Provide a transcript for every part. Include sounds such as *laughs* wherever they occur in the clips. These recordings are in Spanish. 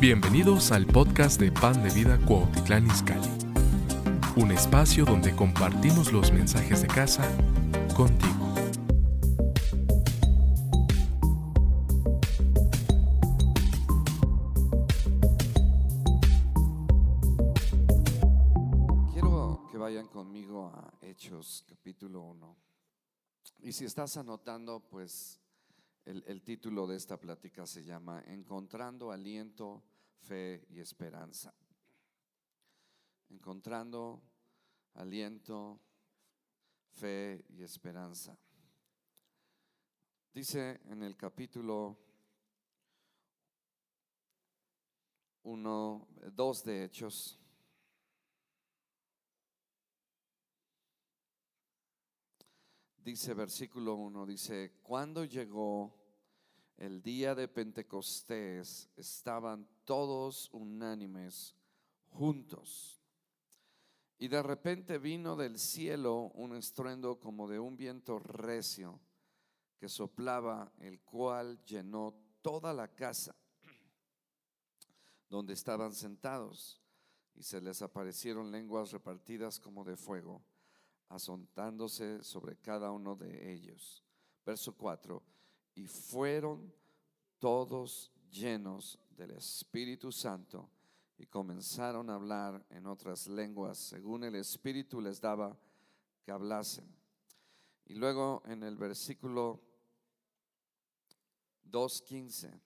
Bienvenidos al podcast de Pan de Vida Cuautitlán Izcalli, un espacio donde compartimos los mensajes de casa contigo. Quiero que vayan conmigo a Hechos capítulo 1. Y si estás anotando, pues el, título de esta plática se llama Encontrando aliento, fe y esperanza. Encontrando aliento, fe y esperanza. Dice en el capítulo 1, 2 de Hechos. Dice versículo 1, dice, cuando llegó el día de Pentecostés, estaban todos unánimes juntos. Y de repente vino del cielo un estruendo como de un viento recio que soplaba, el cual llenó toda la casa donde estaban sentados. Y se les aparecieron lenguas repartidas como de fuego, asuntándose sobre cada uno de ellos. Verso 4. Y fueron todos llenos del Espíritu Santo y comenzaron a hablar en otras lenguas según el Espíritu les daba que hablasen. Y luego en el versículo 2.15,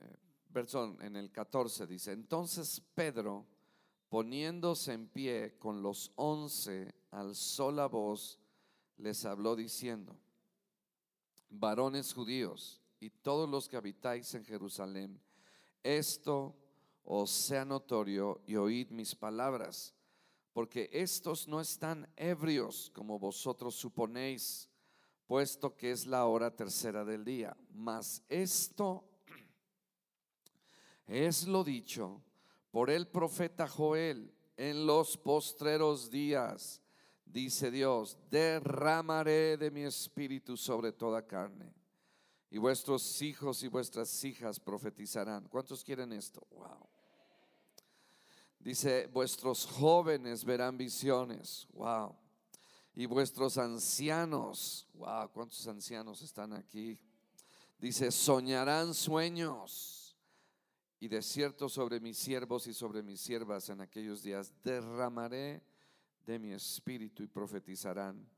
eh, perdón, en el 14 dice, entonces Pedro, poniéndose en pie con los once, alzó la voz, les habló diciendo, varones judíos y todos los que habitáis en Jerusalén, esto os sea notorio y oíd mis palabras, porque estos no están ebrios como vosotros suponéis, puesto que es la hora tercera del día. Mas esto *clears throat* es lo dicho por el profeta Joel en los postreros días dice Dios, derramaré de mi espíritu sobre toda carne. Y vuestros hijos y vuestras hijas profetizarán. ¿Cuántos quieren esto? Wow. Dice, vuestros jóvenes verán visiones. Wow. Y vuestros ancianos, wow, ¿cuántos ancianos están aquí? Dice, soñarán sueños. Y de cierto sobre mis siervos y sobre mis siervas en aquellos días derramaré de mi espíritu y profetizarán.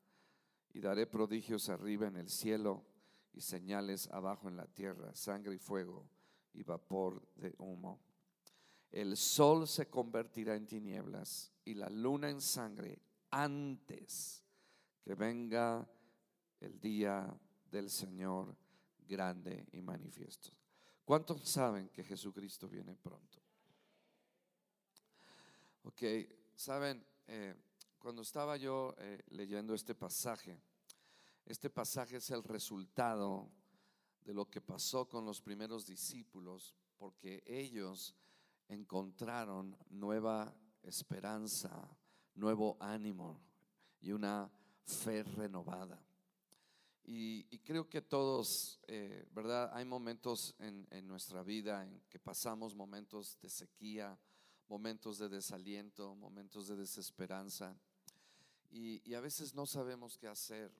Y daré prodigios arriba en el cielo y señales abajo en la tierra, sangre y fuego y vapor de humo. El sol se convertirá en tinieblas y la luna en sangre antes que venga el día del Señor grande y manifiesto. ¿Cuántos saben que Jesucristo viene pronto? Ok, saben, eh, cuando estaba yo eh, leyendo este pasaje, este pasaje es el resultado de lo que pasó con los primeros discípulos, porque ellos encontraron nueva esperanza, nuevo ánimo y una fe renovada. Y, creo que todos, eh, ¿verdad? Hay momentos en, en, nuestra vida en que pasamos momentos de sequía, momentos de desaliento, momentos de desesperanza. Y, a veces no sabemos qué hacer.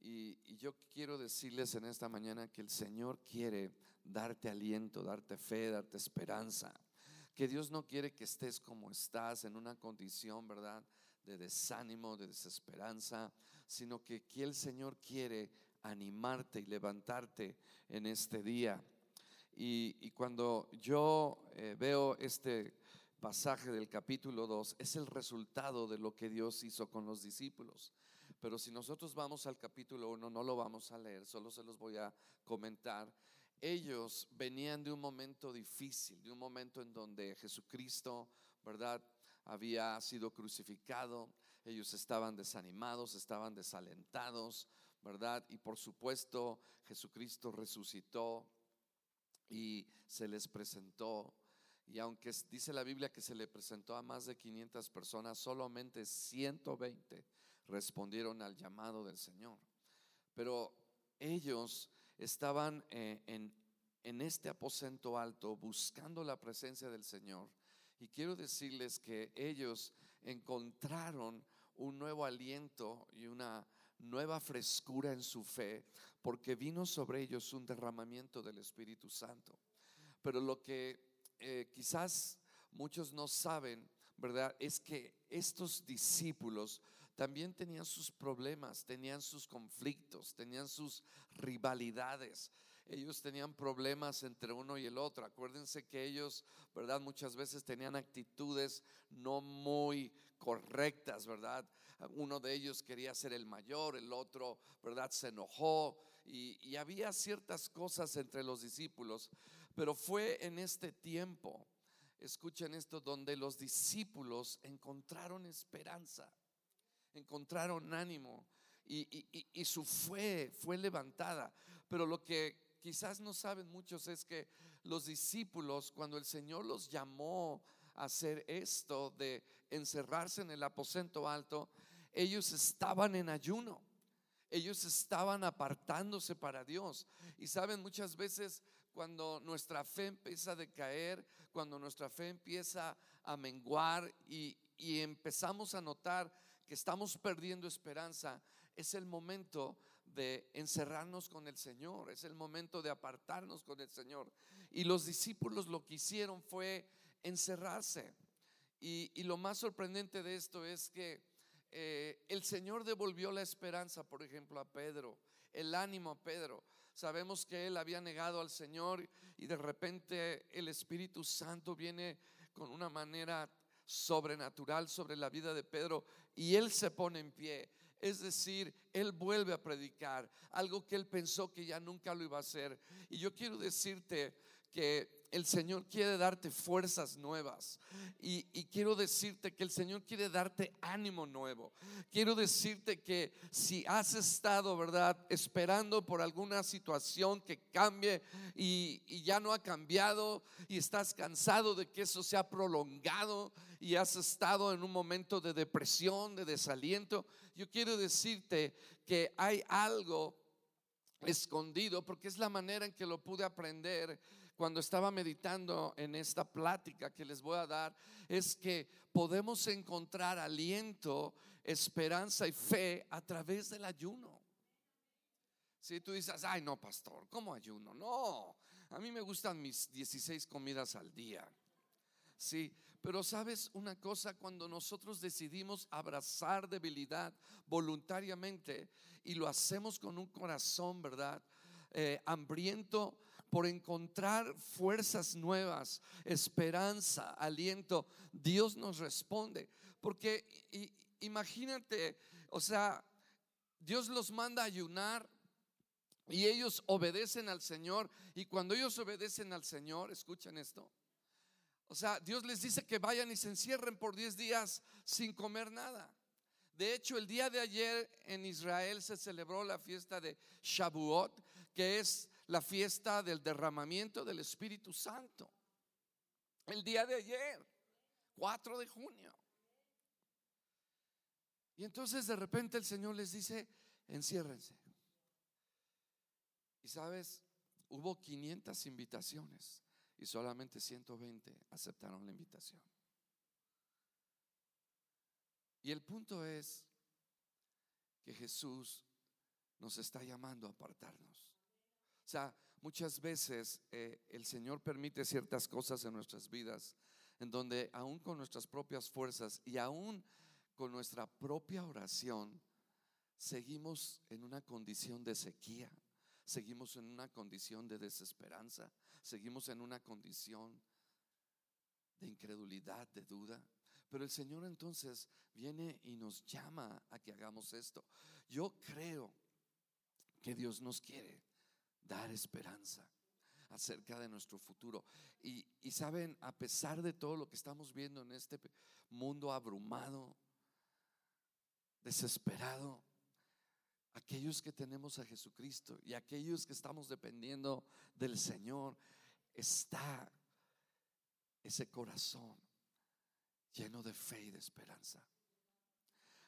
Y, yo quiero decirles en esta mañana que el Señor quiere darte aliento, darte fe, darte esperanza. Que Dios no quiere que estés como estás en una condición, ¿verdad? De desánimo, de desesperanza, sino que, que el Señor quiere animarte y levantarte en este día. Y, y cuando yo eh, veo este pasaje del capítulo 2, es el resultado de lo que Dios hizo con los discípulos. Pero si nosotros vamos al capítulo 1, no lo vamos a leer, solo se los voy a comentar. Ellos venían de un momento difícil, de un momento en donde Jesucristo, ¿verdad? Había sido crucificado, ellos estaban desanimados, estaban desalentados, ¿verdad? Y por supuesto Jesucristo resucitó y se les presentó. Y aunque dice la Biblia que se le presentó a más de 500 personas, solamente 120 respondieron al llamado del Señor. Pero ellos estaban eh, en, en este aposento alto buscando la presencia del Señor. Y quiero decirles que ellos encontraron un nuevo aliento y una nueva frescura en su fe, porque vino sobre ellos un derramamiento del Espíritu Santo. Pero lo que eh, quizás muchos no saben, ¿verdad? Es que estos discípulos también tenían sus problemas, tenían sus conflictos, tenían sus rivalidades. Ellos tenían problemas entre uno y el otro. Acuérdense que ellos, ¿verdad? Muchas veces tenían actitudes no muy correctas, ¿verdad? Uno de ellos quería ser el mayor, el otro, ¿verdad? Se enojó y, y había ciertas cosas entre los discípulos. Pero fue en este tiempo, escuchen esto, donde los discípulos encontraron esperanza encontraron ánimo y, su fe fue levantada. Pero lo que quizás no saben muchos es que los discípulos, cuando el Señor los llamó a hacer esto de encerrarse en el aposento alto, ellos estaban en ayuno. Ellos estaban apartándose para Dios. Y saben, muchas veces cuando nuestra fe empieza a decaer, cuando nuestra fe empieza a menguar y, empezamos a notar que estamos perdiendo esperanza, es el momento de encerrarnos con el Señor, es el momento de apartarnos con el Señor. Y los discípulos lo que hicieron fue encerrarse. Y, lo más sorprendente de esto es que eh, el Señor devolvió la esperanza, por ejemplo, a Pedro, el ánimo a Pedro. Sabemos que él había negado al Señor y de repente el Espíritu Santo viene con una manera sobrenatural sobre la vida de Pedro y él se pone en pie. Es decir, él vuelve a predicar algo que él pensó que ya nunca lo iba a hacer. Y yo quiero decirte que el Señor quiere darte fuerzas nuevas. Y, quiero decirte que el Señor quiere darte ánimo nuevo. Quiero decirte que si has estado, ¿verdad?, esperando por alguna situación que cambie y, y ya no ha cambiado y estás cansado de que eso se ha prolongado y has estado en un momento de depresión, de desaliento, yo quiero decirte que hay algo escondido, porque es la manera en que lo pude aprender cuando estaba meditando en esta plática que les voy a dar, es que podemos encontrar aliento, esperanza y fe a través del ayuno. Si tú dices, ay no, pastor, ¿cómo ayuno? No, a mí me gustan mis 16 comidas al día. Sí, pero sabes una cosa, cuando nosotros decidimos abrazar debilidad voluntariamente y lo hacemos con un corazón, ¿verdad? Eh, hambriento por encontrar fuerzas nuevas, esperanza, aliento, Dios nos responde. Porque imagínate, o sea, Dios los manda a ayunar y ellos obedecen al Señor. Y cuando ellos obedecen al Señor, escuchen esto. O sea, Dios les dice que vayan y se encierren por 10 días sin comer nada. De hecho, el día de ayer en Israel se celebró la fiesta de Shavuot, que es la fiesta del derramamiento del Espíritu Santo. El día de ayer, 4 de junio. Y entonces de repente el Señor les dice, enciérrense. Y sabes, hubo 500 invitaciones y solamente 120 aceptaron la invitación. Y el punto es que Jesús nos está llamando a apartarnos. O sea, muchas veces eh, el Señor permite ciertas cosas en nuestras vidas en donde aún con nuestras propias fuerzas y aún con nuestra propia oración, seguimos en una condición de sequía, seguimos en una condición de desesperanza, seguimos en una condición de incredulidad, de duda. Pero el Señor entonces viene y nos llama a que hagamos esto. Yo creo que Dios nos quiere dar esperanza acerca de nuestro futuro. Y, saben, a pesar de todo lo que estamos viendo en este mundo abrumado, desesperado, aquellos que tenemos a Jesucristo y aquellos que estamos dependiendo del Señor, está ese corazón lleno de fe y de esperanza.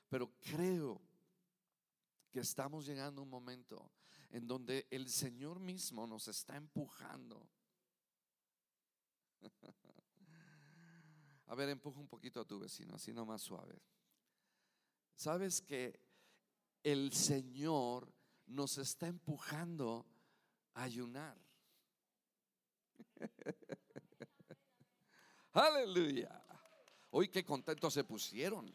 Pero creo que estamos llegando a un momento en donde el Señor mismo nos está empujando. *laughs* A ver, empuja un poquito a tu vecino, así nomás suave. ¿Sabes que el Señor nos está empujando a ayunar? *laughs* Aleluya. Hoy qué contentos se pusieron.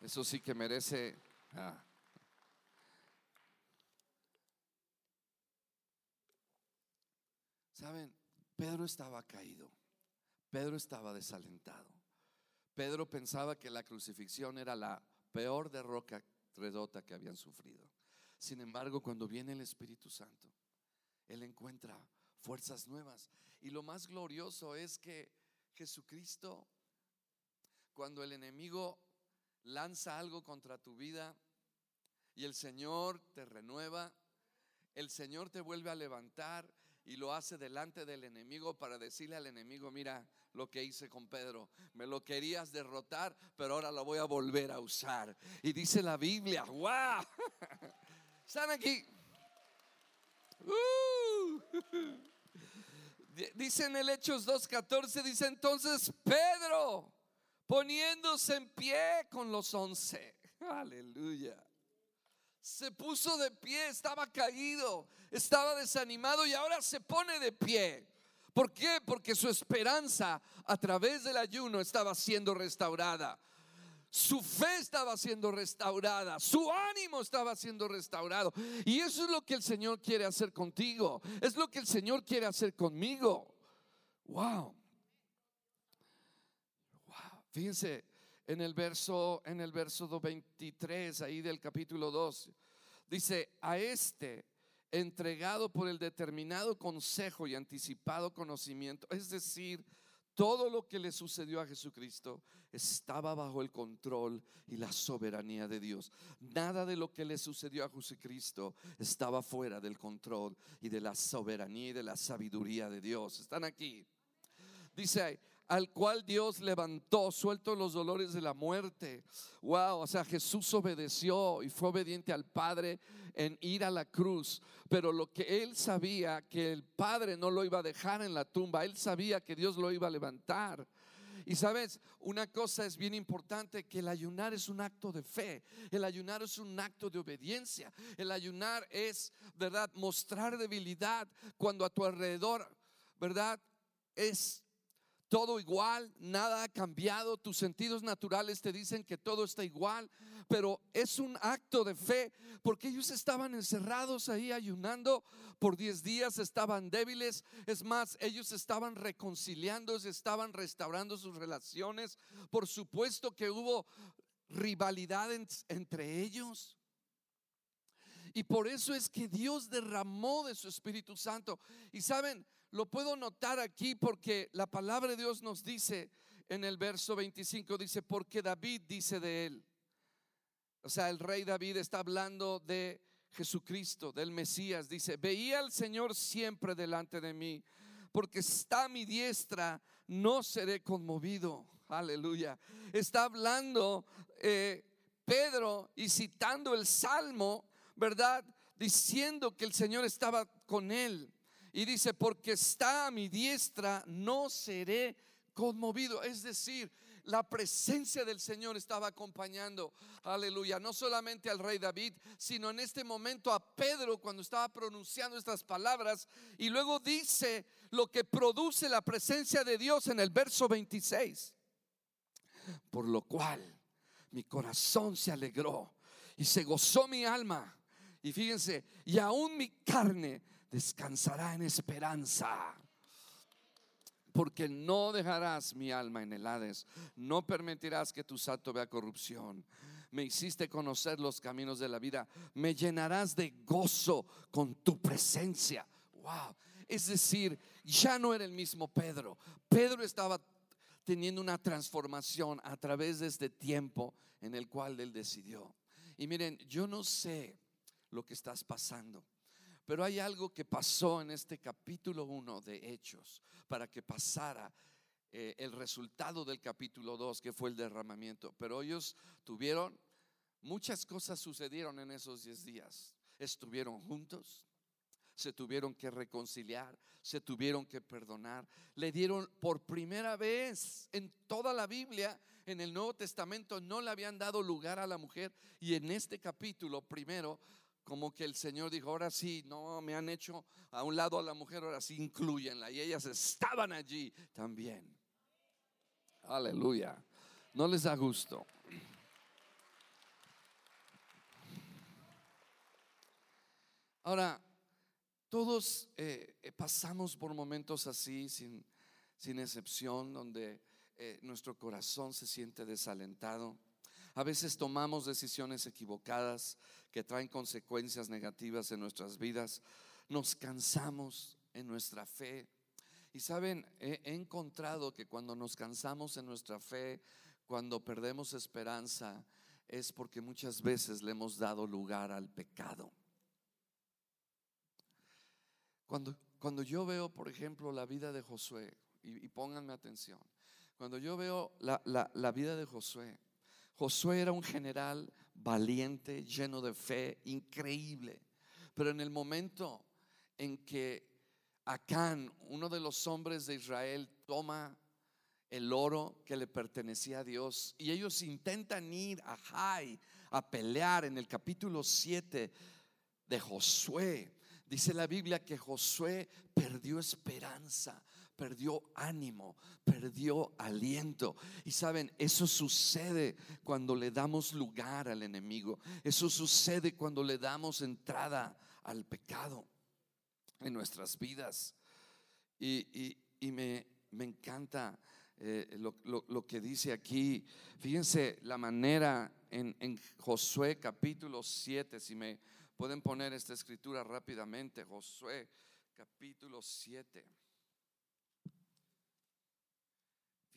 Eso sí que merece... Ah. Saben, Pedro estaba caído. Pedro estaba desalentado. Pedro pensaba que la crucifixión era la peor derrota, redota que habían sufrido. Sin embargo, cuando viene el Espíritu Santo, él encuentra fuerzas nuevas. Y lo más glorioso es que Jesucristo, cuando el enemigo lanza algo contra tu vida y el Señor te renueva, el Señor te vuelve a levantar y lo hace delante del enemigo para decirle al enemigo, mira lo que hice con Pedro, me lo querías derrotar, pero ahora lo voy a volver a usar. Y dice la Biblia, wow, *laughs* están aquí. Uh. *laughs* Dice en el Hechos 2.14, dice entonces Pedro, poniéndose en pie con los once, *laughs* aleluya se puso de pie, estaba caído, estaba desanimado y ahora se pone de pie. ¿Por qué? Porque su esperanza a través del ayuno estaba siendo restaurada. Su fe estaba siendo restaurada, su ánimo estaba siendo restaurado. Y eso es lo que el Señor quiere hacer contigo, es lo que el Señor quiere hacer conmigo. Wow. Wow. Fíjense, en el verso en el verso 23 ahí del capítulo 2 dice a este entregado por el determinado consejo y anticipado conocimiento es decir todo lo que le sucedió a Jesucristo estaba bajo el control y la soberanía de Dios. Nada de lo que le sucedió a Jesucristo estaba fuera del control y de la soberanía y de la sabiduría de Dios. Están aquí. Dice, al cual Dios levantó, suelto los dolores de la muerte. Wow, o sea, Jesús obedeció y fue obediente al Padre en ir a la cruz, pero lo que él sabía que el Padre no lo iba a dejar en la tumba, él sabía que Dios lo iba a levantar. Y sabes, una cosa es bien importante, que el ayunar es un acto de fe, el ayunar es un acto de obediencia, el ayunar es, ¿verdad?, mostrar debilidad cuando a tu alrededor, ¿verdad?, es todo igual, nada ha cambiado, tus sentidos naturales te dicen que todo está igual, pero es un acto de fe porque ellos estaban encerrados ahí ayunando por 10 días, estaban débiles, es más, ellos estaban reconciliando, estaban restaurando sus relaciones, por supuesto que hubo rivalidad entre ellos. Y por eso es que Dios derramó de su Espíritu Santo. Y saben, lo puedo notar aquí porque la palabra de Dios nos dice en el verso 25, dice, porque David dice de él. O sea, el rey David está hablando de Jesucristo, del Mesías. Dice, veía al Señor siempre delante de mí, porque está a mi diestra, no seré conmovido. Aleluya. Está hablando eh, Pedro y citando el Salmo, ¿verdad? Diciendo que el Señor estaba con él. Y dice, porque está a mi diestra, no seré conmovido. Es decir, la presencia del Señor estaba acompañando, aleluya, no solamente al rey David, sino en este momento a Pedro cuando estaba pronunciando estas palabras. Y luego dice lo que produce la presencia de Dios en el verso 26. Por lo cual mi corazón se alegró y se gozó mi alma. Y fíjense, y aún mi carne descansará en esperanza. Porque no dejarás mi alma en el Hades, no permitirás que tu santo vea corrupción. Me hiciste conocer los caminos de la vida, me llenarás de gozo con tu presencia. Wow, es decir, ya no era el mismo Pedro. Pedro estaba teniendo una transformación a través de este tiempo en el cual él decidió. Y miren, yo no sé lo que estás pasando. Pero hay algo que pasó en este capítulo 1 de Hechos para que pasara eh, el resultado del capítulo 2, que fue el derramamiento. Pero ellos tuvieron, Muchas cosas sucedieron en esos diez días. Estuvieron juntos, se tuvieron que reconciliar, se tuvieron que perdonar. Le dieron por primera vez en toda la Biblia, en el Nuevo Testamento, no le habían dado lugar a la mujer. Y en este capítulo primero, como que el Señor dijo, ahora sí, no me han hecho a un lado a la mujer, ahora sí incluyenla. Y ellas estaban allí también. Aleluya. No les da gusto. Ahora, todos eh, eh, pasamos por momentos así, sin, sin excepción, donde eh, nuestro corazón se siente desalentado. A veces tomamos decisiones equivocadas que traen consecuencias negativas en nuestras vidas. Nos cansamos en nuestra fe. Y saben, he, encontrado que cuando nos cansamos en nuestra fe, cuando perdemos esperanza, es porque muchas veces le hemos dado lugar al pecado. Cuando, cuando yo veo, por ejemplo, la vida de Josué, y, pónganme atención, cuando yo veo la, la vida de Josué, Josué era un general valiente, lleno de fe, increíble. Pero en el momento en que Acán, uno de los hombres de Israel, toma el oro que le pertenecía a Dios y ellos intentan ir a Jai a pelear en el capítulo 7 de Josué. Dice la Biblia que Josué perdió esperanza, perdió ánimo, perdió aliento. Y saben, eso sucede cuando le damos lugar al enemigo. Eso sucede cuando le damos entrada al pecado en nuestras vidas. Y, me, encanta eh, lo, que dice aquí. Fíjense la manera en, en Josué capítulo 7, si me Pueden poner esta escritura rápidamente, Josué capítulo 7.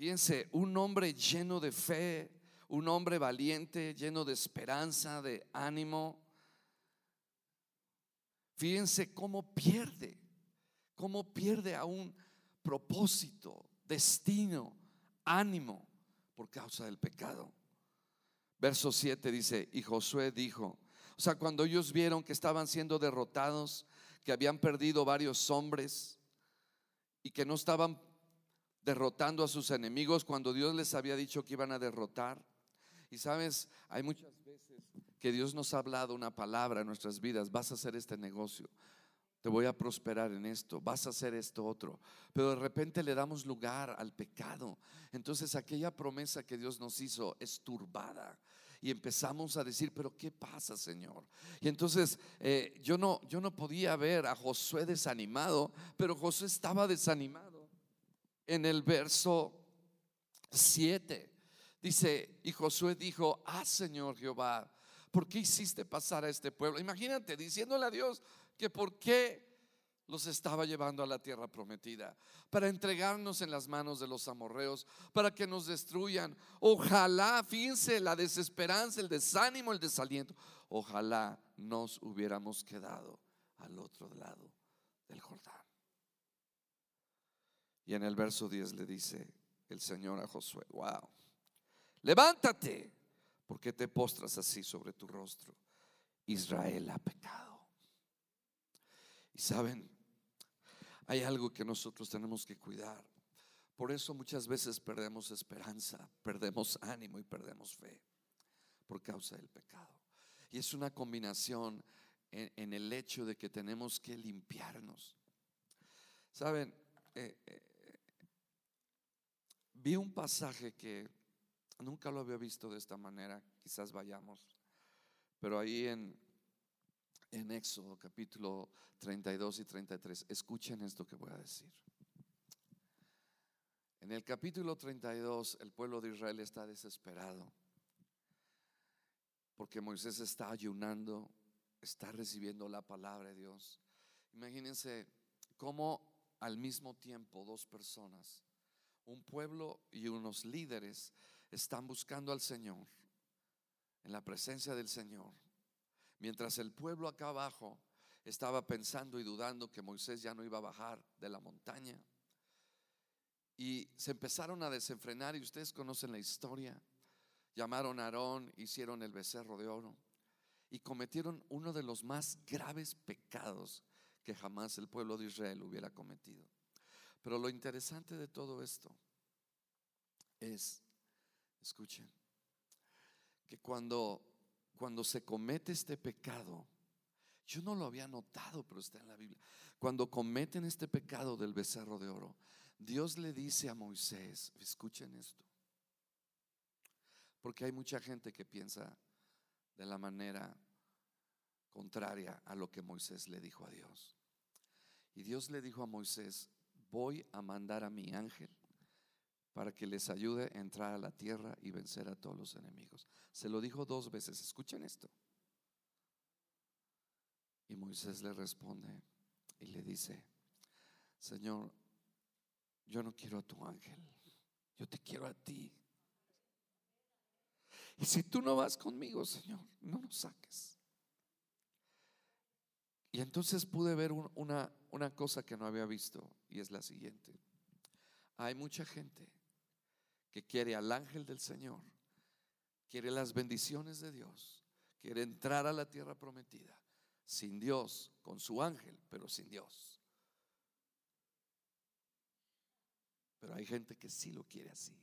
Fíjense, un hombre lleno de fe, un hombre valiente, lleno de esperanza, de ánimo. Fíjense cómo pierde, cómo pierde a un propósito, destino, ánimo por causa del pecado. Verso 7 dice, y Josué dijo, o sea, cuando ellos vieron que estaban siendo derrotados, que habían perdido varios hombres y que no estaban derrotando a sus enemigos cuando Dios les había dicho que iban a derrotar. Y sabes, hay muchas veces que Dios nos ha hablado una palabra en nuestras vidas, vas a hacer este negocio, te voy a prosperar en esto, vas a hacer esto otro. Pero de repente le damos lugar al pecado. Entonces aquella promesa que Dios nos hizo es turbada y empezamos a decir, pero ¿qué pasa, Señor? Y entonces eh, yo, no, yo no podía ver a Josué desanimado, pero Josué estaba desanimado. En el verso 7 dice, y Josué dijo, ah, Señor Jehová, ¿por qué hiciste pasar a este pueblo? Imagínate diciéndole a Dios que por qué los estaba llevando a la tierra prometida, para entregarnos en las manos de los amorreos, para que nos destruyan. Ojalá, fíjense, la desesperanza, el desánimo, el desaliento. Ojalá nos hubiéramos quedado al otro lado del Jordán. Y en el verso 10 le dice el Señor a Josué, wow, levántate, porque te postras así sobre tu rostro. Israel ha pecado. Y saben, hay algo que nosotros tenemos que cuidar. Por eso muchas veces perdemos esperanza, perdemos ánimo y perdemos fe por causa del pecado. Y es una combinación en, el hecho de que tenemos que limpiarnos. Saben, eh, eh, vi un pasaje que nunca lo había visto de esta manera, quizás vayamos, pero ahí en en Éxodo capítulo 32 y 33. Escuchen esto que voy a decir. En el capítulo 32 el pueblo de Israel está desesperado porque Moisés está ayunando, está recibiendo la palabra de Dios. Imagínense cómo al mismo tiempo dos personas, un pueblo y unos líderes, están buscando al Señor, en la presencia del Señor Mientras el pueblo acá abajo estaba pensando y dudando que Moisés ya no iba a bajar de la montaña. Y se empezaron a desenfrenar y ustedes conocen la historia. llamaron a Aarón, hicieron el becerro de oro y cometieron uno de los más graves pecados que jamás el pueblo de Israel hubiera cometido. Pero lo interesante de todo esto es, escuchen, que cuando, cuando se comete este pecado, yo no lo había notado, pero está en la Biblia. Cuando cometen este pecado del becerro de oro, Dios le dice a Moisés, escuchen esto, porque hay mucha gente que piensa de la manera contraria a lo que Moisés le dijo a Dios. Y Dios le dijo a Moisés, voy a mandar a mi ángel para que les ayude a entrar a la tierra y vencer a todos los enemigos. Se lo dijo dos veces, escuchen esto. Y Moisés le responde y le dice, Señor, yo no quiero a tu ángel, yo te quiero a ti. Y si tú no vas conmigo, Señor, no nos saques. Y entonces pude ver una, una cosa que no había visto y es la siguiente. Hay mucha gente que quiere al ángel del Señor, quiere las bendiciones de Dios, quiere entrar a la tierra prometida, sin Dios, con su ángel, pero sin Dios. Pero hay gente que sí lo quiere así.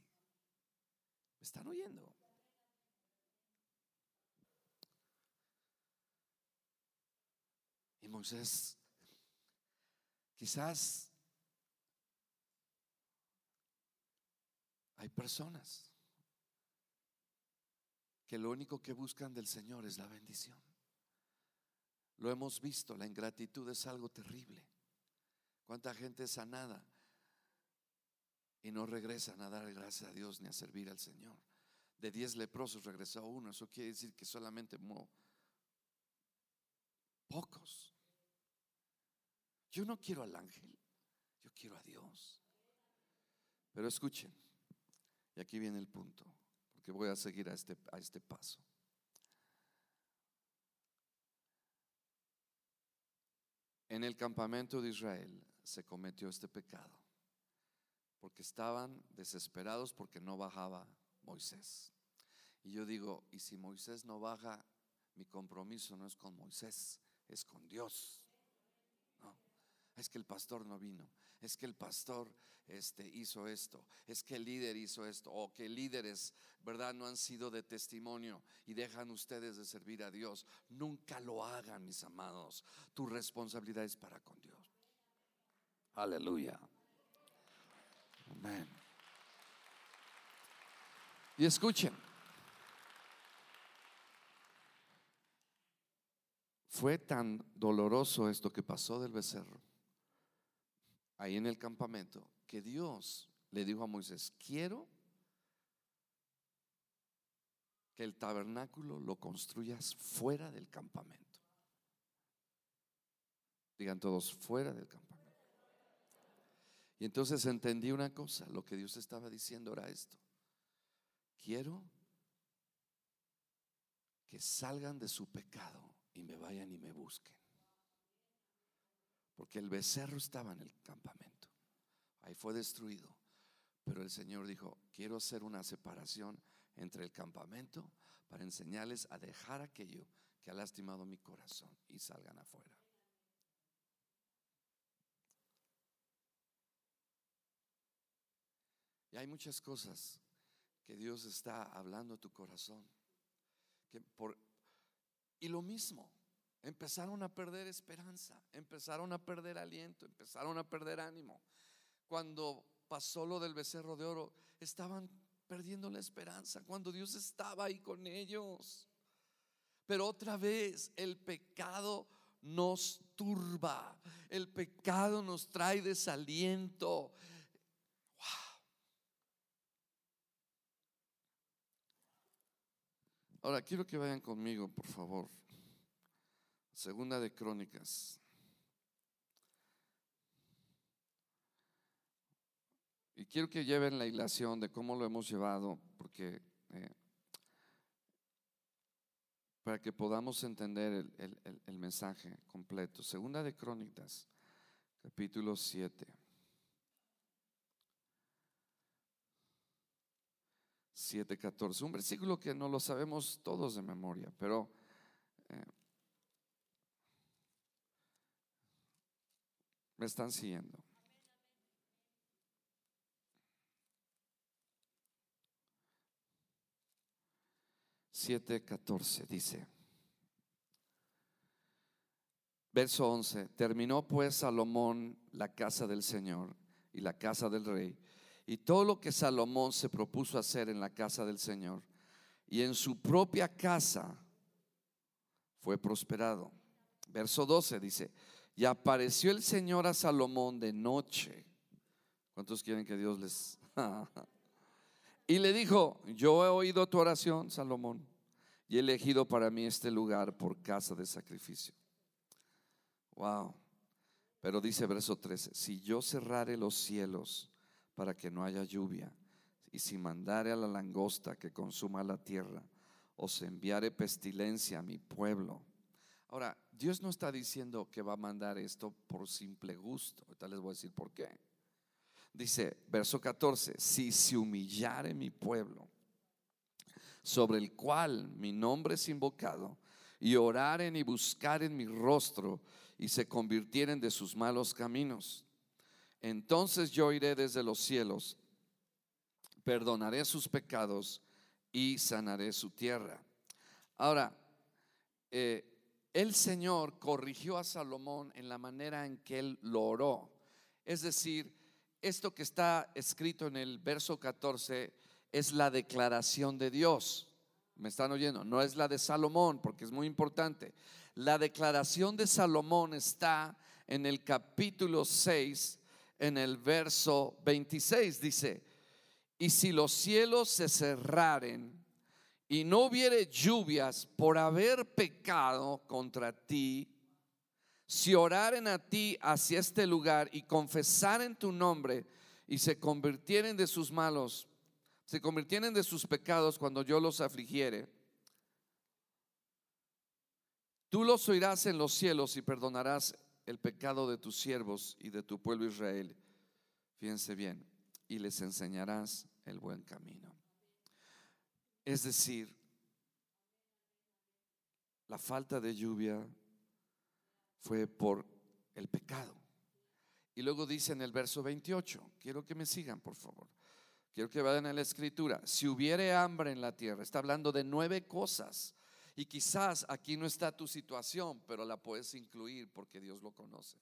¿Me están oyendo? Moisés, quizás hay personas que lo único que buscan del Señor es la bendición. Lo hemos visto, la ingratitud es algo terrible. ¿Cuánta gente es sanada y no regresan a dar gracias a Dios ni a servir al Señor? De diez leprosos regresó uno, eso quiere decir que solamente pocos. Yo no quiero al ángel, yo quiero a Dios. Pero escuchen, y aquí viene el punto, porque voy a seguir a este, a este paso. En el campamento de Israel se cometió este pecado, porque estaban desesperados porque no bajaba Moisés. Y yo digo, y si Moisés no baja, mi compromiso no es con Moisés, es con Dios. Es que el pastor no vino, es que el pastor este, hizo esto, es que el líder hizo esto, o que líderes, ¿verdad? No han sido de testimonio y dejan ustedes de servir a Dios. Nunca lo hagan, mis amados. Tu responsabilidad es para con Dios. Aleluya. Amén. Y escuchen. Fue tan doloroso esto que pasó del becerro ahí en el campamento que Dios le dijo a Moisés, quiero que el tabernáculo lo construyas fuera del campamento. Digan todos, fuera del campamento. Y entonces entendí una cosa, lo que Dios estaba diciendo era esto. Quiero que salgan de su pecado y me vayan y me busquen. Porque el becerro estaba en el campamento. Ahí fue destruido. Pero el Señor dijo, quiero hacer una separación entre el campamento para enseñarles a dejar aquello que ha lastimado mi corazón y salgan afuera. Y hay muchas cosas que Dios está hablando a tu corazón. Que por, y lo mismo, empezaron a perder esperanza, empezaron a perder aliento, empezaron a perder ánimo. Cuando pasó lo del becerro de oro, estaban perdiendo la esperanza, cuando Dios estaba ahí con ellos. Pero otra vez el pecado nos turba, el pecado nos trae desaliento. Ahora quiero que vayan conmigo, por favor. Segunda de Crónicas. Y quiero que lleven la hilación de cómo lo hemos llevado, porque eh, para que podamos entender el, mensaje completo. Segunda de Crónicas, capítulo 7. 7:14. Un versículo que no lo sabemos todos de memoria, pero eh, me están siguiendo. Siete catorce dice. Verso 11. Terminó pues Salomón la casa del Señor y la casa del rey y todo lo que Salomón se propuso hacer en la casa del Señor y en su propia casa fue prosperado. Verso 12 dice, y apareció el Señor a Salomón de noche. ¿Cuántos quieren que Dios les... *laughs* y le dijo, yo he oído tu oración, Salomón, y he elegido para mí este lugar por casa de sacrificio. Wow. Pero dice verso 13, si yo cerrare los cielos, para que no haya lluvia, y si mandare a la langosta que consuma la tierra, o se enviare pestilencia a mi pueblo. Ahora, Dios no está diciendo que va a mandar esto por simple gusto. Ahorita les voy a decir por qué. Dice, verso 14, si se humillare mi pueblo, sobre el cual mi nombre es invocado, y oraren y buscaren mi rostro, y se convirtieren de sus malos caminos entonces yo iré desde los cielos, perdonaré sus pecados y sanaré su tierra. Ahora, eh, el Señor corrigió a Salomón en la manera en que él lo oró. Es decir, esto que está escrito en el verso 14 es la declaración de Dios. ¿Me están oyendo? No es la de Salomón, porque es muy importante. La declaración de Salomón está en el capítulo 6 en el verso 26 dice, y si los cielos se cerraren y no hubiere lluvias por haber pecado contra ti, si oraren a ti hacia este lugar y confesaren tu nombre y se convirtieren de sus malos, se convirtieren de sus pecados cuando yo los afligiere, tú los oirás en los cielos y perdonarás el pecado de tus siervos y de tu pueblo Israel. Fíjense bien, y les enseñarás el buen camino. Es decir, la falta de lluvia fue por el pecado. Y luego dice en el verso 28, quiero que me sigan por favor, quiero que vayan a la escritura, si hubiere hambre en la tierra, está hablando de nueve cosas. Y quizás aquí no está tu situación, pero la puedes incluir porque Dios lo conoce.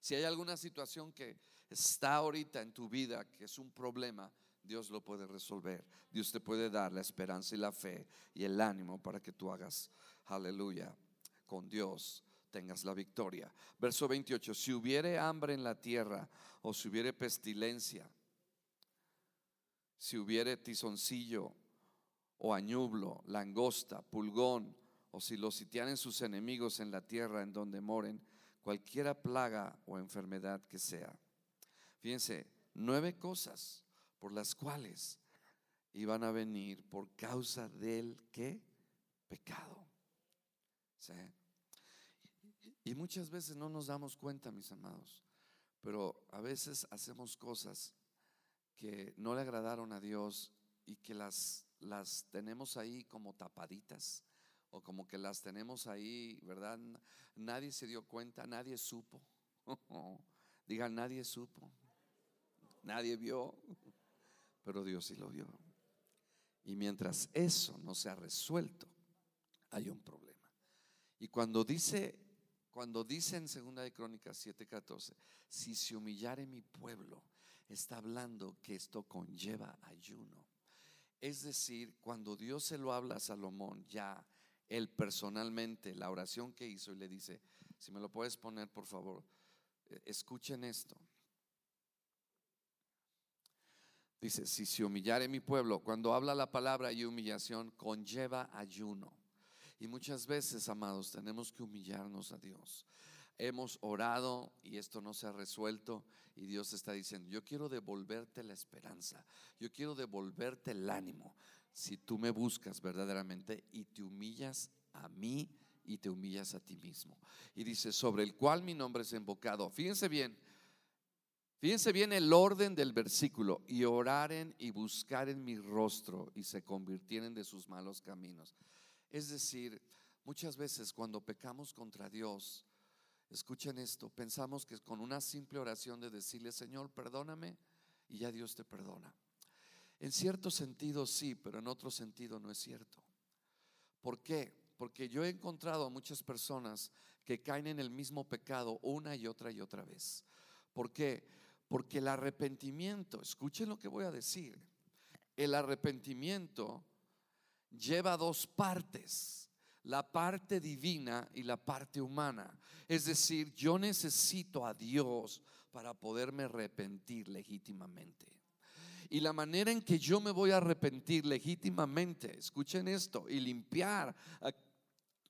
Si hay alguna situación que está ahorita en tu vida que es un problema, Dios lo puede resolver. Dios te puede dar la esperanza y la fe y el ánimo para que tú hagas, aleluya, con Dios tengas la victoria. Verso 28, si hubiere hambre en la tierra o si hubiere pestilencia, si hubiere tizoncillo o añublo, langosta, pulgón, o si los sitiaren sus enemigos en la tierra en donde moren, cualquiera plaga o enfermedad que sea. Fíjense, nueve cosas por las cuales iban a venir por causa del que pecado. Y muchas veces no nos damos cuenta, mis amados, pero a veces hacemos cosas que no le agradaron a Dios y que las, las tenemos ahí como tapaditas o como que las tenemos ahí, ¿verdad? Nadie se dio cuenta, nadie supo. *laughs* Digan, nadie supo, nadie vio, pero Dios sí lo vio. Y mientras eso no se ha resuelto, hay un problema. Y cuando dice, cuando dice en Segunda de Crónicas 7:14, si se humillare mi pueblo, está hablando que esto conlleva ayuno. Es decir, cuando Dios se lo habla a Salomón, ya él personalmente, la oración que hizo y le dice, si me lo puedes poner por favor, eh, escuchen esto. Dice, si se humillare mi pueblo, cuando habla la palabra y humillación, conlleva ayuno. Y muchas veces, amados, tenemos que humillarnos a Dios. Hemos orado y esto no se ha resuelto y Dios está diciendo, yo quiero devolverte la esperanza, yo quiero devolverte el ánimo, si tú me buscas verdaderamente y te humillas a mí y te humillas a ti mismo. Y dice, sobre el cual mi nombre es invocado. Fíjense bien, Fíjense bien el orden del versículo, y oraren y buscaren mi rostro y se convirtieren de sus malos caminos. Es decir, muchas veces cuando pecamos contra Dios, escuchen esto, pensamos que con una simple oración de decirle, Señor, perdóname, y ya Dios te perdona. En cierto sentido sí, pero en otro sentido no es cierto. ¿Por qué? Porque yo he encontrado a muchas personas que caen en el mismo pecado una y otra y otra vez. ¿Por qué? Porque el arrepentimiento, escuchen lo que voy a decir, el arrepentimiento lleva dos partes, la parte divina y la parte humana. Es decir, yo necesito a Dios para poderme arrepentir legítimamente. Y la manera en que yo me voy a arrepentir legítimamente, escuchen esto, y limpiar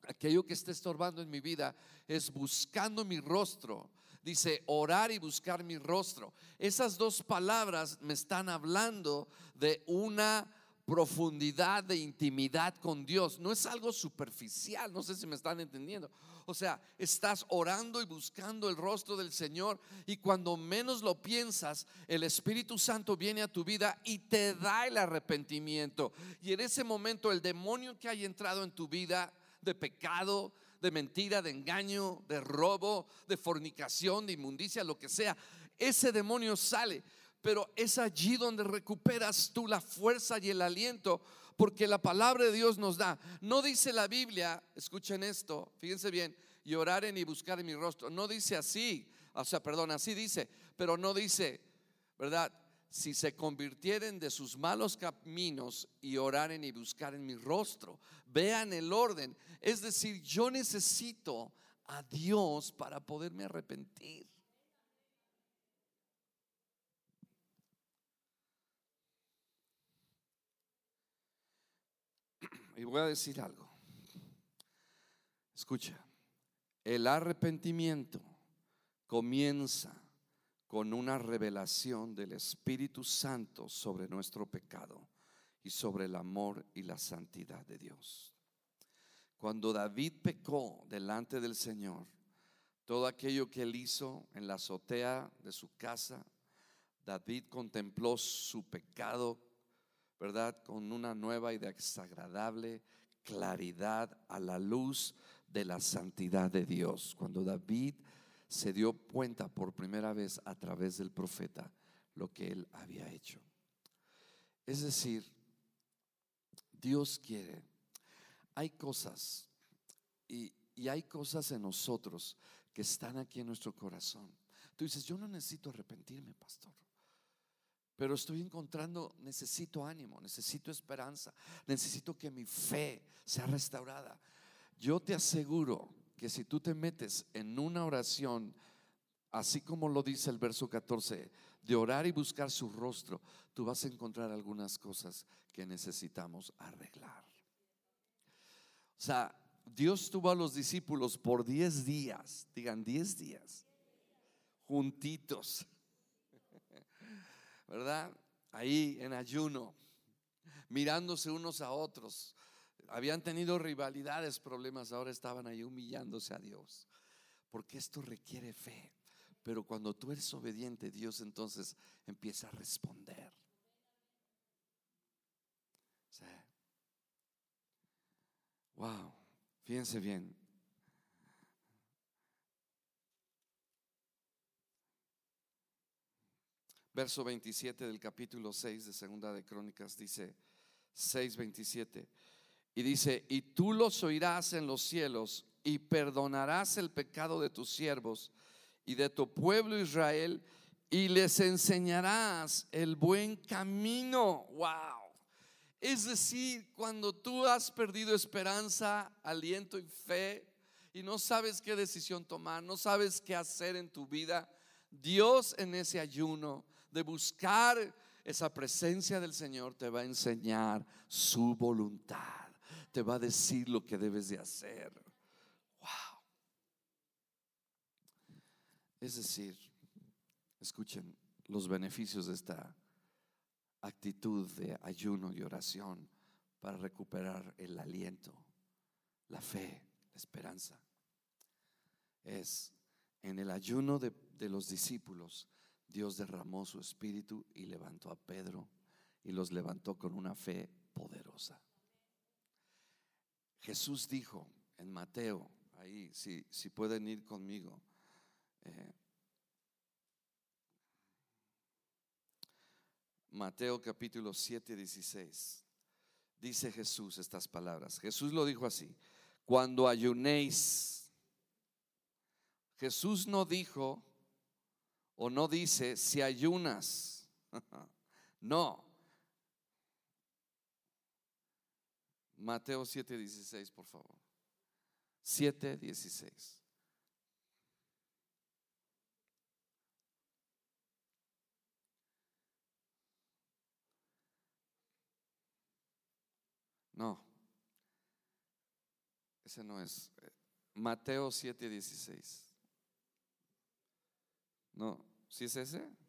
aquello que esté estorbando en mi vida, es buscando mi rostro dice orar y buscar mi rostro. Esas dos palabras me están hablando de una profundidad de intimidad con Dios. No es algo superficial, no sé si me están entendiendo. O sea, estás orando y buscando el rostro del Señor y cuando menos lo piensas, el Espíritu Santo viene a tu vida y te da el arrepentimiento. Y en ese momento el demonio que haya entrado en tu vida de pecado, de mentira, de engaño, de robo, de fornicación, de inmundicia, lo que sea. Ese demonio sale, pero es allí donde recuperas tú la fuerza y el aliento, porque la palabra de Dios nos da. No dice la Biblia, escuchen esto, fíjense bien, y oraren y buscar en mi rostro. No dice así, o sea, perdón, así dice, pero no dice, ¿verdad? Si se convirtieren de sus malos caminos y oraren y buscaren mi rostro. Vean el orden. Es decir, yo necesito a Dios para poderme arrepentir. *clears throat* Y voy a decir algo. Escucha, el arrepentimiento comienza con una revelación del Espíritu Santo sobre nuestro pecado y sobre el amor y la santidad de Dios. Cuando David pecó delante del Señor, todo aquello que él hizo en la azotea de su casa, David contempló su pecado, ¿verdad? Con una nueva y desagradable claridad a la luz de la santidad de Dios. Cuando David se dio cuenta por primera vez a través del profeta lo que él había hecho. Es decir, Dios quiere, hay cosas y, hay cosas en nosotros que están aquí en nuestro corazón. Tú dices, yo no necesito arrepentirme, pastor. Pero estoy encontrando, necesito ánimo, necesito esperanza, necesito que mi fe sea restaurada. Yo te aseguro que si tú te metes en una oración, así como lo dice el verso 14, de orar y buscar su rostro, tú vas a encontrar algunas cosas que necesitamos arreglar. O sea, Dios tuvo a los discípulos por 10 días, digan 10 días, juntitos, *laughs* ¿verdad? Ahí en ayuno, mirándose unos a otros, habían tenido rivalidades, problemas, ahora estaban ahí humillándose a Dios. Porque esto requiere fe. Pero cuando tú eres obediente, Dios entonces empieza a responder. Wow, fíjense bien. Verso 27 del capítulo 6 de Segunda de Crónicas dice 6:27. Y dice, y tú los oirás en los cielos y perdonarás el pecado de tus siervos y de tu pueblo Israel y les enseñarás el buen camino. Wow. Es decir, cuando tú has perdido esperanza, aliento y fe y no sabes qué decisión tomar, no sabes qué hacer en tu vida, Dios en ese ayuno de buscar esa presencia del Señor te va a enseñar su voluntad te va a decir lo que debes de hacer. Wow. Es decir, escuchen los beneficios de esta actitud de ayuno y oración para recuperar el aliento, la fe, la esperanza. Es en el ayuno de, de los discípulos, Dios derramó su espíritu y levantó a Pedro y los levantó con una fe poderosa. Jesús dijo en Mateo, ahí, si, si pueden ir conmigo, eh, Mateo capítulo 7, 16. Dice Jesús estas palabras. Jesús lo dijo así, cuando ayunéis, Jesús no dijo o no dice si ayunas. *laughs* No. Mateo 7:16, por favor. 7:16. No. Ese no es. Mateo 7:16. No, ¿sí es ese?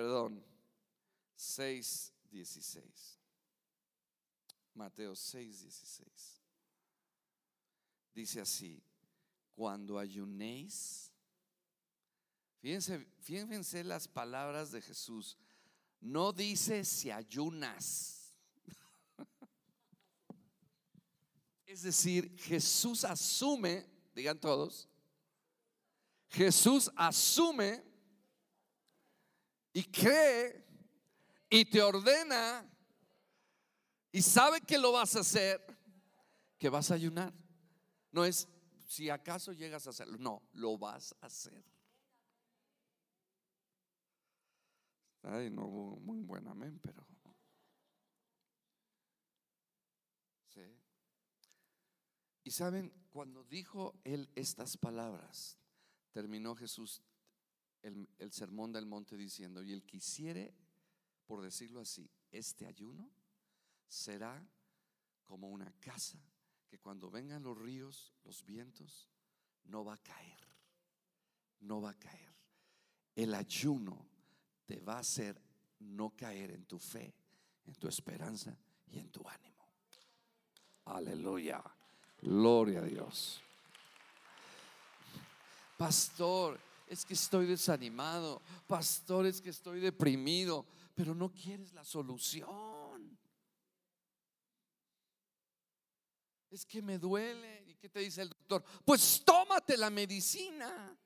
Perdón, 6.16. Mateo 6.16. Dice así, cuando ayunéis, fíjense, fíjense las palabras de Jesús, no dice si ayunas. *laughs* Es decir, Jesús asume, digan todos, Jesús asume y cree y te ordena y sabe que lo vas a hacer, que vas a ayunar. No es si acaso llegas a hacerlo, no, lo vas a hacer. Ay, no hubo muy buen amén, pero. Sí. Y saben, cuando dijo él estas palabras, terminó Jesús el, el sermón del monte diciendo: Y el quisiere, por decirlo así, este ayuno será como una casa que cuando vengan los ríos, los vientos, no va a caer. No va a caer. El ayuno te va a hacer no caer en tu fe, en tu esperanza y en tu ánimo. Aleluya. Gloria a Dios. Pastor, es que estoy desanimado. Pastor, es que estoy deprimido. Pero no quieres la solución. Es que me duele. ¿Y qué te dice el doctor? Pues tómate la medicina.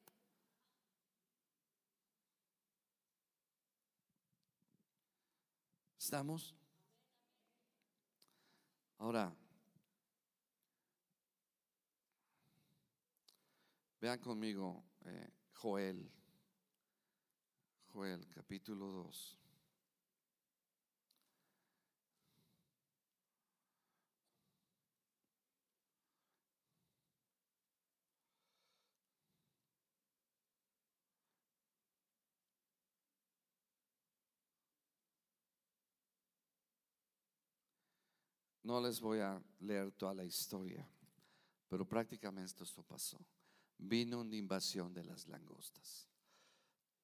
¿Estamos? Ahora, vean conmigo eh, Joel, Joel capítulo 2. No les voy a leer toda la historia, pero prácticamente esto pasó. Vino una invasión de las langostas.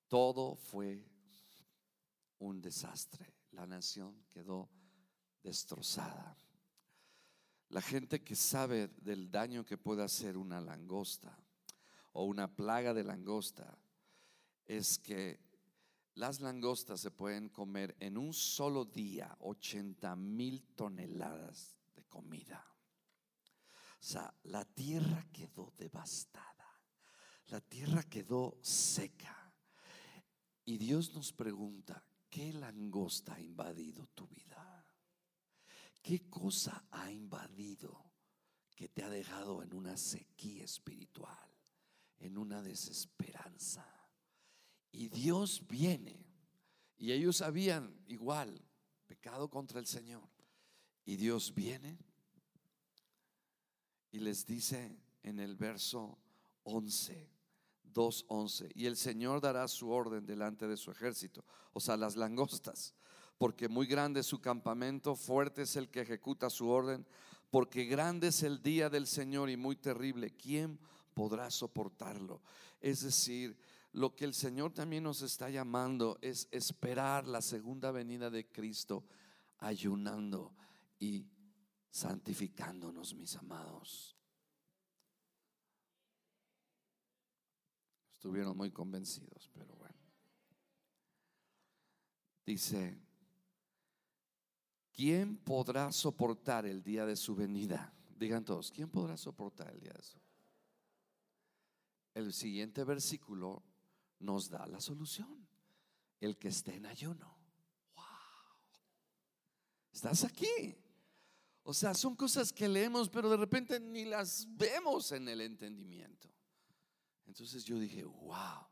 Todo fue un desastre. La nación quedó destrozada. La gente que sabe del daño que puede hacer una langosta o una plaga de langosta es que las langostas se pueden comer en un solo día 80 mil toneladas de comida. O sea, la tierra quedó devastada. La tierra quedó seca. Y Dios nos pregunta, ¿qué langosta ha invadido tu vida? ¿Qué cosa ha invadido que te ha dejado en una sequía espiritual, en una desesperanza? Y Dios viene. Y ellos habían igual pecado contra el Señor. Y Dios viene y les dice en el verso 11, 2.11, y el Señor dará su orden delante de su ejército, o sea, las langostas, porque muy grande es su campamento, fuerte es el que ejecuta su orden, porque grande es el día del Señor y muy terrible, ¿quién podrá soportarlo? Es decir, lo que el Señor también nos está llamando es esperar la segunda venida de Cristo ayunando y santificándonos, mis amados. Estuvieron muy convencidos, pero bueno. Dice, ¿quién podrá soportar el día de su venida? Digan todos, ¿quién podrá soportar el día de su El siguiente versículo nos da la solución. El que esté en ayuno. Wow. ¿Estás aquí? O sea, son cosas que leemos, pero de repente ni las vemos en el entendimiento. Entonces yo dije, wow.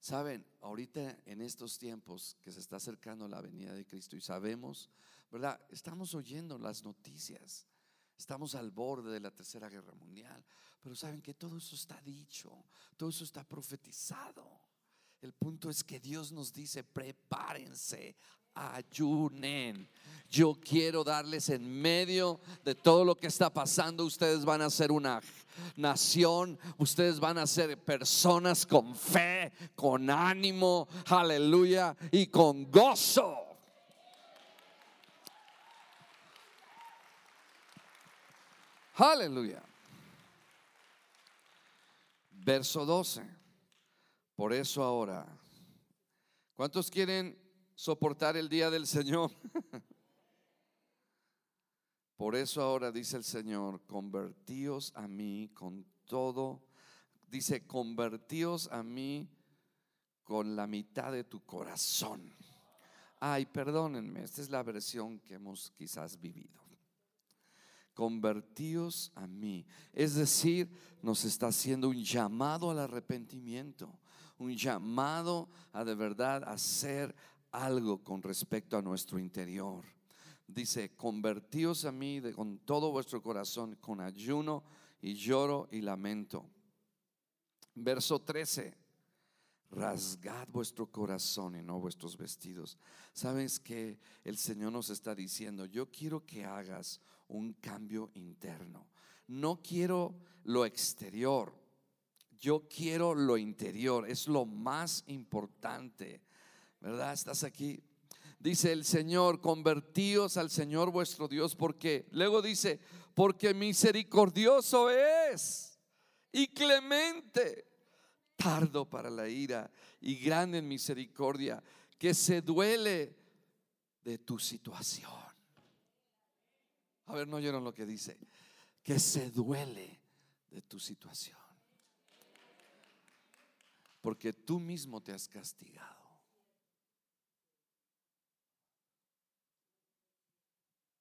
Saben, ahorita en estos tiempos que se está acercando la venida de Cristo y sabemos, ¿verdad? Estamos oyendo las noticias. Estamos al borde de la tercera guerra mundial. Pero saben que todo eso está dicho, todo eso está profetizado. El punto es que Dios nos dice, prepárense, ayunen. Yo quiero darles en medio de todo lo que está pasando, ustedes van a ser una nación, ustedes van a ser personas con fe, con ánimo, aleluya, y con gozo. Aleluya. Verso 12. Por eso ahora, ¿cuántos quieren soportar el día del Señor. *laughs* Por eso ahora dice el Señor, convertíos a mí con todo. Dice, convertíos a mí con la mitad de tu corazón. Ay, perdónenme, esta es la versión que hemos quizás vivido. Convertíos a mí. Es decir, nos está haciendo un llamado al arrepentimiento, un llamado a de verdad hacer algo con respecto a nuestro interior. Dice, convertíos a mí de, con todo vuestro corazón, con ayuno y lloro y lamento. Verso 13, rasgad vuestro corazón y no vuestros vestidos. Sabes que el Señor nos está diciendo, yo quiero que hagas un cambio interno. No quiero lo exterior, yo quiero lo interior, es lo más importante. ¿Verdad? Estás aquí. Dice el Señor, convertíos al Señor vuestro Dios, porque luego dice, porque misericordioso es y clemente, tardo para la ira y grande en misericordia, que se duele de tu situación. A ver, no oyeron lo que dice, que se duele de tu situación. Porque tú mismo te has castigado.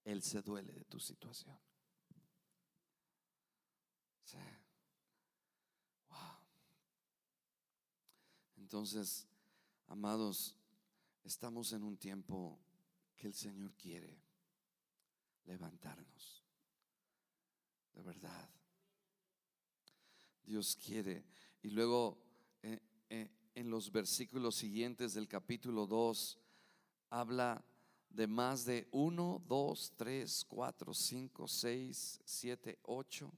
Él se duele de tu situación. Wow. Entonces, amados, estamos en un tiempo que el Señor quiere levantarnos. De verdad. Dios quiere. Y luego eh, eh, en los versículos siguientes del capítulo 2 habla de más de 1, 2, 3, 4, 5, 6, 7, 8,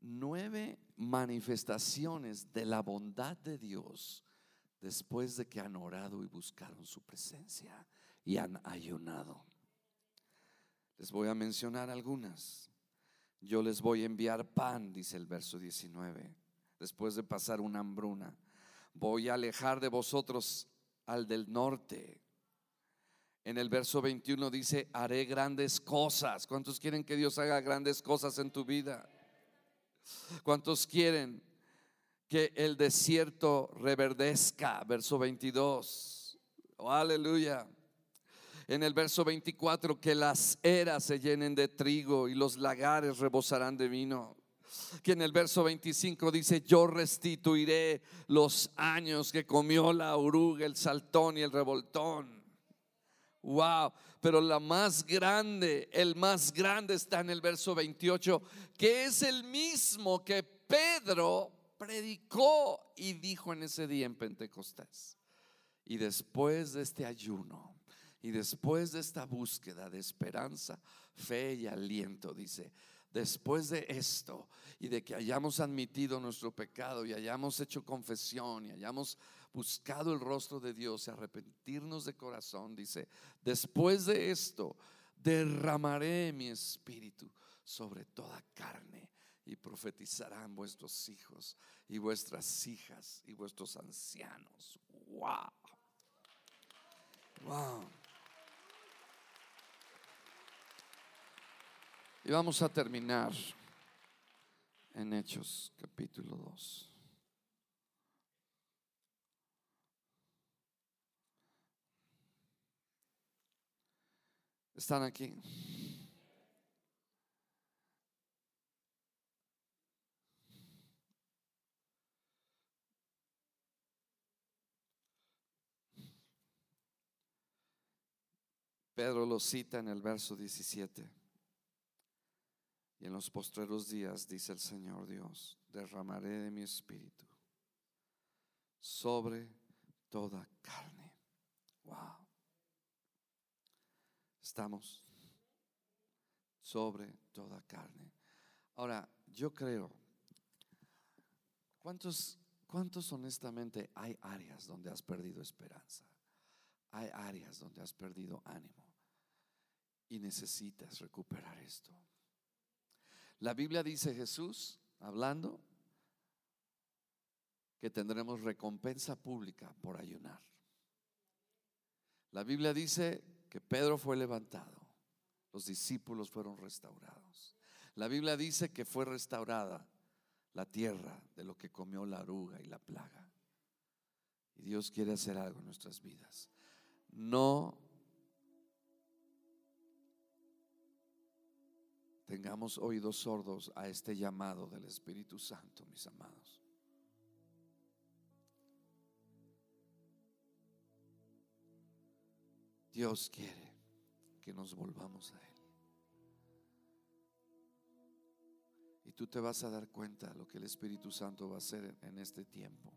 nueve manifestaciones de la bondad de Dios después de que han orado y buscaron su presencia y han ayunado. Les voy a mencionar algunas. Yo les voy a enviar pan, dice el verso 19, después de pasar una hambruna. Voy a alejar de vosotros al del norte en el verso 21 dice, haré grandes cosas. ¿Cuántos quieren que Dios haga grandes cosas en tu vida? ¿Cuántos quieren que el desierto reverdezca? Verso 22. aleluya. En el verso 24, que las eras se llenen de trigo y los lagares rebosarán de vino. Que en el verso 25 dice, yo restituiré los años que comió la oruga, el saltón y el revoltón Wow, pero la más grande, el más grande está en el verso 28, que es el mismo que Pedro predicó y dijo en ese día en Pentecostés. Y después de este ayuno y después de esta búsqueda de esperanza, fe y aliento, dice, después de esto y de que hayamos admitido nuestro pecado y hayamos hecho confesión y hayamos buscado el rostro de Dios y arrepentirnos de corazón, dice, después de esto derramaré mi espíritu sobre toda carne y profetizarán vuestros hijos y vuestras hijas y vuestros ancianos. Wow. Wow. Y vamos a terminar en Hechos capítulo 2. ¿Están aquí? Pedro lo cita en el verso 17. Y en los postreros días, dice el Señor Dios, derramaré de mi espíritu sobre toda carne. Wow. Estamos sobre toda carne. Ahora, yo creo, ¿cuántos, cuántos honestamente hay áreas donde has perdido esperanza? Hay áreas donde has perdido ánimo y necesitas recuperar esto. La Biblia dice Jesús, hablando, que tendremos recompensa pública por ayunar. La Biblia dice que Pedro fue levantado, los discípulos fueron restaurados. La Biblia dice que fue restaurada la tierra de lo que comió la aruga y la plaga. Y Dios quiere hacer algo en nuestras vidas. No tengamos oídos sordos a este llamado del Espíritu Santo, mis amados. Dios quiere que nos volvamos a Él. Y tú te vas a dar cuenta de lo que el Espíritu Santo va a hacer en este tiempo.